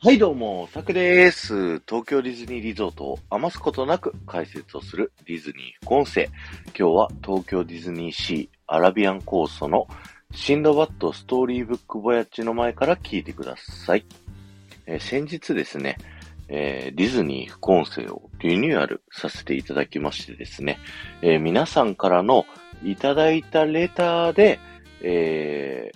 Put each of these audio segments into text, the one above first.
はいどうも、タクです。東京ディズニーリゾートを余すことなく解説をするディズニー副音声。今日は東京ディズニーシーアラビアンコーストのシンドバッドストーリーブックボヤッチの前から聞いてください。えー、先日ですね、えー、ディズニー副音声をリニューアルさせていただきましてですね、えー、皆さんからのいただいたレターで、え、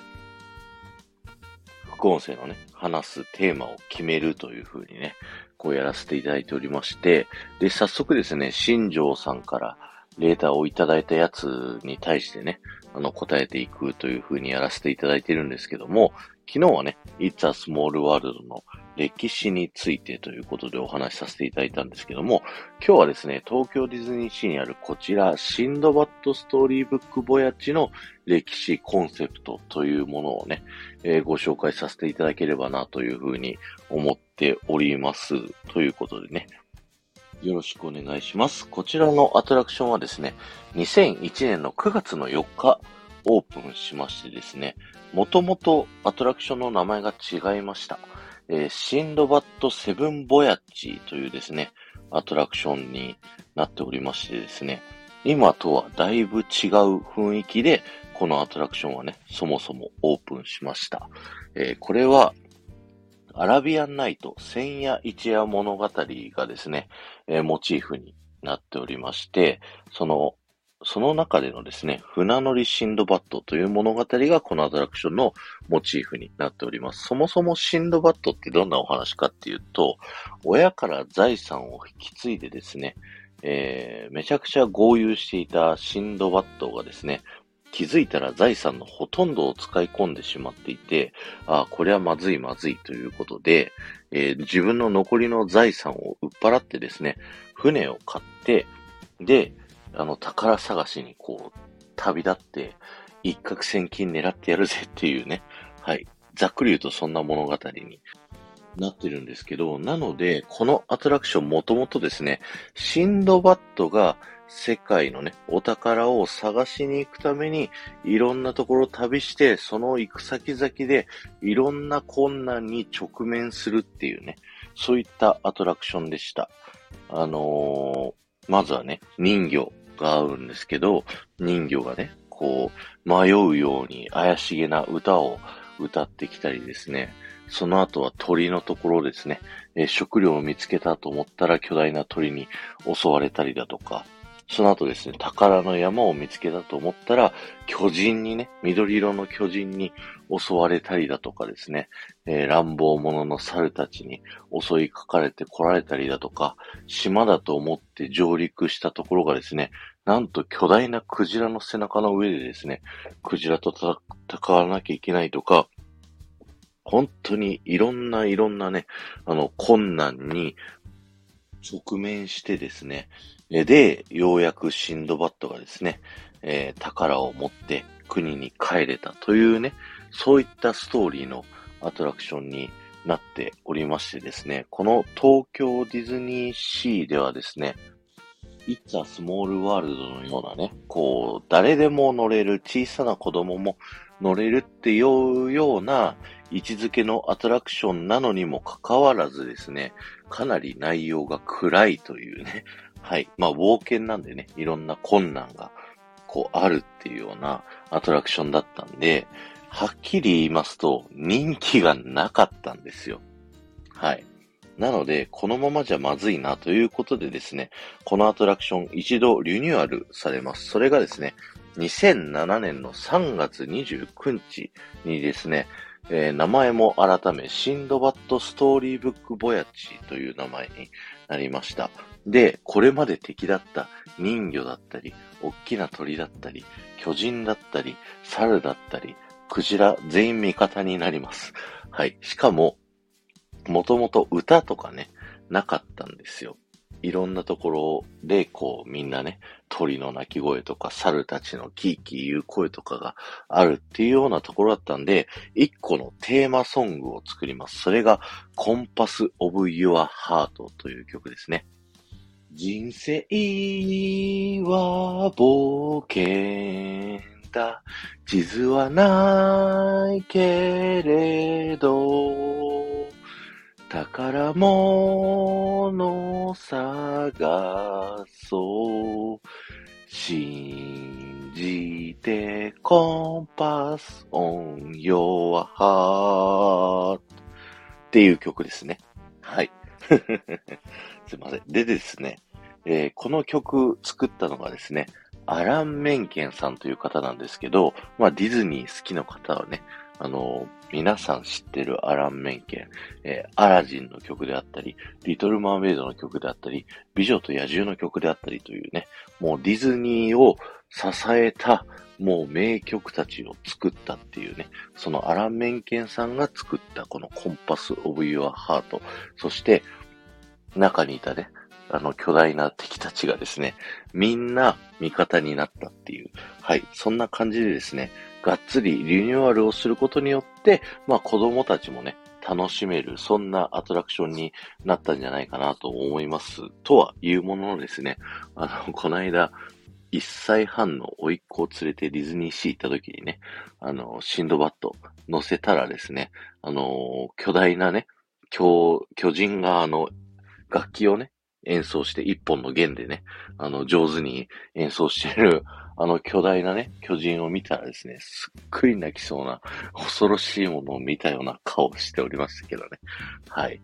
副音声のね、話すテーマを決めるというふうにね、こうやらせていただいておりまして、で、早速ですね、新庄さんからレーターをいただいたやつに対してね、あの、答えていくというふうにやらせていただいているんですけども、昨日はね、It's a Small World の歴史についてということでお話しさせていただいたんですけども、今日はですね、東京ディズニーシーにあるこちら、シンドバッドストーリーブックボヤチの歴史コンセプトというものをね、えー、ご紹介させていただければなというふうに思っております。ということでね、よろしくお願いします。こちらのアトラクションはですね、2001年の9月の4日、オープンしましてですね、もともとアトラクションの名前が違いました。えー、シンドバッドセブンボヤッチというですね、アトラクションになっておりましてですね、今とはだいぶ違う雰囲気で、このアトラクションはね、そもそもオープンしました。えー、これは、アラビアンナイト千夜一夜物語がですね、えー、モチーフになっておりまして、そのその中でのですね、船乗りシンドバッドという物語がこのアトラクションのモチーフになっております。そもそもシンドバッドってどんなお話かっていうと、親から財産を引き継いでですね、えー、めちゃくちゃ豪遊していたシンドバッドがですね、気づいたら財産のほとんどを使い込んでしまっていて、ああ、これはまずいまずいということで、えー、自分の残りの財産を売っ払ってですね、船を買って、で、あの、宝探しにこう、旅立って、一攫千金狙ってやるぜっていうね、はい。ざっくり言うとそんな物語になってるんですけど、なので、このアトラクションもともとですね、シンドバッドが世界のね、お宝を探しに行くために、いろんなところを旅して、その行く先々で、いろんな困難に直面するっていうね、そういったアトラクションでした。あのー、まずはね、人魚、が合うんですけど、人魚がね、こう、迷うように怪しげな歌を歌ってきたりですね、その後は鳥のところですね、え食料を見つけたと思ったら巨大な鳥に襲われたりだとか、その後ですね、宝の山を見つけたと思ったら、巨人にね、緑色の巨人に襲われたりだとかですね、えー、乱暴者の猿たちに襲いかかれて来られたりだとか、島だと思って上陸したところがですね、なんと巨大なクジラの背中の上でですね、クジラと戦わなきゃいけないとか、本当にいろんないろんなね、あの、困難に直面してですね、で、ようやくシンドバッドがですね、えー、宝を持って国に帰れたというね、そういったストーリーのアトラクションになっておりましてですね、この東京ディズニーシーではですね、It's a Small World のようなね、こう、誰でも乗れる、小さな子供も乗れるっていうような位置づけのアトラクションなのにもかかわらずですね、かなり内容が暗いというね、はい。まあ、冒険なんでね、いろんな困難が、こう、あるっていうようなアトラクションだったんで、はっきり言いますと、人気がなかったんですよ。はい。なので、このままじゃまずいなということでですね、このアトラクション一度リニューアルされます。それがですね、2007年の3月29日にですね、えー、名前も改め、シンドバッドストーリーブックボヤチという名前になりました。で、これまで敵だった人魚だったり、大きな鳥だったり、巨人だったり、猿だったり、クジラ全員味方になります。はい。しかも、もともと歌とかね、なかったんですよ。いろんなところで、こう、みんなね、鳥の鳴き声とか、猿たちのキーキー言う声とかがあるっていうようなところだったんで、一個のテーマソングを作ります。それが、コンパス・オブ・ユア・ハートという曲ですね。人生は冒険だ。地図はないけれど、宝物探そう。信じてコンパスオンヨアハーっていう曲ですね。はい。すいません。でですね、えーこの曲作ったのがですね、アラン・メンケンさんという方なんですけど、まあディズニー好きな方はね、あの皆さん知ってるアラン・メンケン、えーアラジンの曲であったり、リトル・マーメイドの曲であったり、美女と野獣の曲であったりというね、もうディズニーを支えた、もう名曲たちを作ったっていうね、そのアラン・メンケンさんが作ったこのコンパス・オブ・ユア・ハート、そして中にいたね、あの巨大な敵たちがですね、みんな味方になったっていう、はい、そんな感じでですね、がっつりリニューアルをすることによって、まあ子供たちもね、楽しめる、そんなアトラクションになったんじゃないかなと思います。とはいうもののですね、あの、この間、1歳半の甥っ子を連れてディズニーシー行った時にね、あの、シンドバッド乗せたらですね、あの、巨大なね、巨、巨人があの、楽器をね、演奏して一本の弦でね、あの、上手に演奏してる、あの巨大なね、巨人を見たらですね、すっごい泣きそうな、恐ろしいものを見たような顔をしておりましたけどね。はい。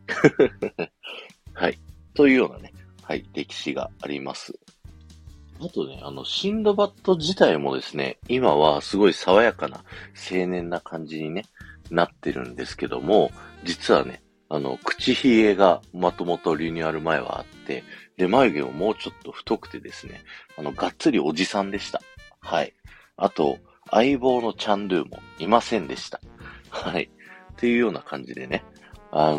はい。というようなね、はい、歴史があります。あとね、あの、シンドバッド自体もですね、今はすごい爽やかな青年な感じにね、なってるんですけども、実はね、あの、口ひげがまともとリニューアル前はあって、で、眉毛ももうちょっと太くてですね、あの、がっつりおじさんでした。はい。あと、相棒のチャンドゥもいませんでした。はい。っていうような感じでね、あの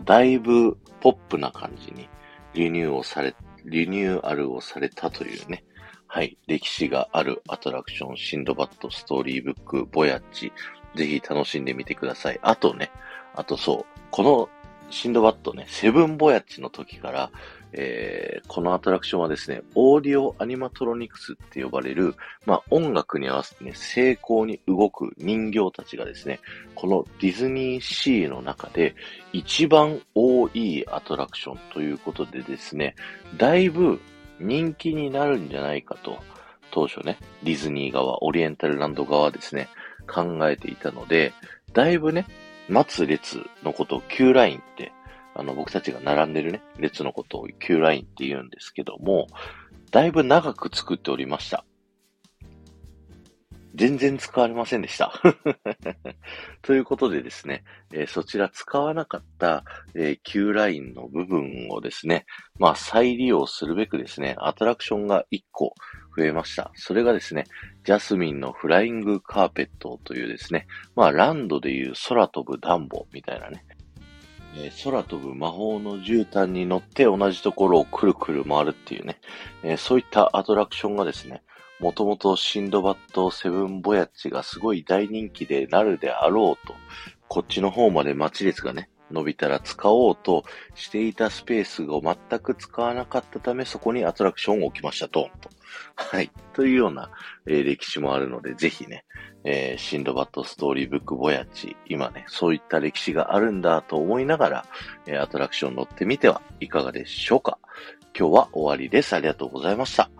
ーだいぶポップな感じにリニューをされ、リニューアルをされたというね、はい、歴史があるアトラクション、シンドバッドストーリーブック、ボヤッジ、ぜひ楽しんでみてください。あとね、あとそう、このシンドバッドね、セブンボヤッジの時から、えー、このアトラクションはですね、オーディオアニマトロニクスって呼ばれる、まあ音楽に合わせてね、精巧に動く人形たちがですね、このディズニーシーの中で一番多いアトラクションということでですね、だいぶ人気になるんじゃないかと、当初ね、ディズニー側、オリエンタルランド側ですね、考えていたので、だいぶね、待つ列のことを Q ラインって、あの、僕たちが並んでるね、列のことを Q ラインって言うんですけども、だいぶ長く作っておりました。全然使われませんでした。ということでですね、えーそちら使わなかった、えー Q ラインの部分をですね、まあ再利用するべくですね、アトラクションが1個増えました。それがですね、ジャスミンのフライングカーペットというですね、まあランドでいう空飛ぶダンボみたいなね、えー空飛ぶ魔法の絨毯に乗って同じところをくるくる回るっていうね、えーそういったアトラクションがですね、もともとシンドバッドセブンボヤッチがすごい大人気でなるであろうと、こっちの方まで待ち列がね、伸びたら使おうとしていたスペースを全く使わなかったため、そこにアトラクションを置きました、ドンと。はい。というような、えー歴史もあるので、ぜひね、えーシンドバッドストーリーブックボヤッチ、今ね、そういった歴史があるんだと思いながら、えーアトラクション乗ってみてはいかがでしょうか。今日は終わりです。ありがとうございました。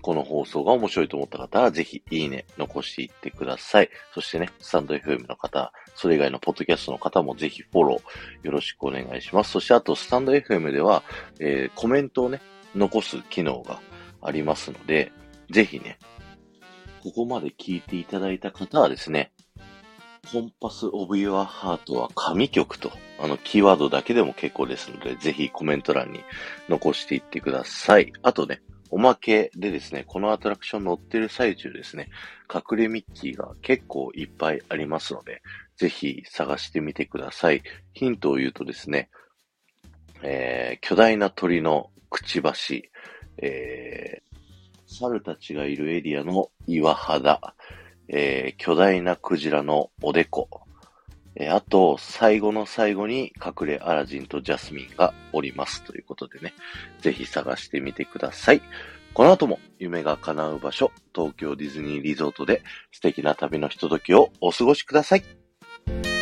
この放送が面白いと思った方は、ぜひ、いいね、残していってください。そしてね、スタンド FM の方、それ以外のポッドキャストの方もぜひフォローよろしくお願いします。そして、あと、スタンド FM では、えーコメントをね、残す機能がありますので、ぜひね、ここまで聞いていただいた方はですね、コンパスオブユアハートは神曲と、あの、キーワードだけでも結構ですので、ぜひコメント欄に残していってください。あとね、おまけでですね、このアトラクション乗ってる最中ですね、隠れミッキーが結構いっぱいありますので、ぜひ探してみてください。ヒントを言うとですね、えー、巨大な鳥のくちばし、えー、猿たちがいるエリアの岩肌、えー、巨大なクジラのおでこ、えあと、最後の最後に隠れアラジンとジャスミンがおりますということでね、ぜひ探してみてください。この後も夢が叶う場所、東京ディズニーリゾートで素敵な旅のひとときをお過ごしください。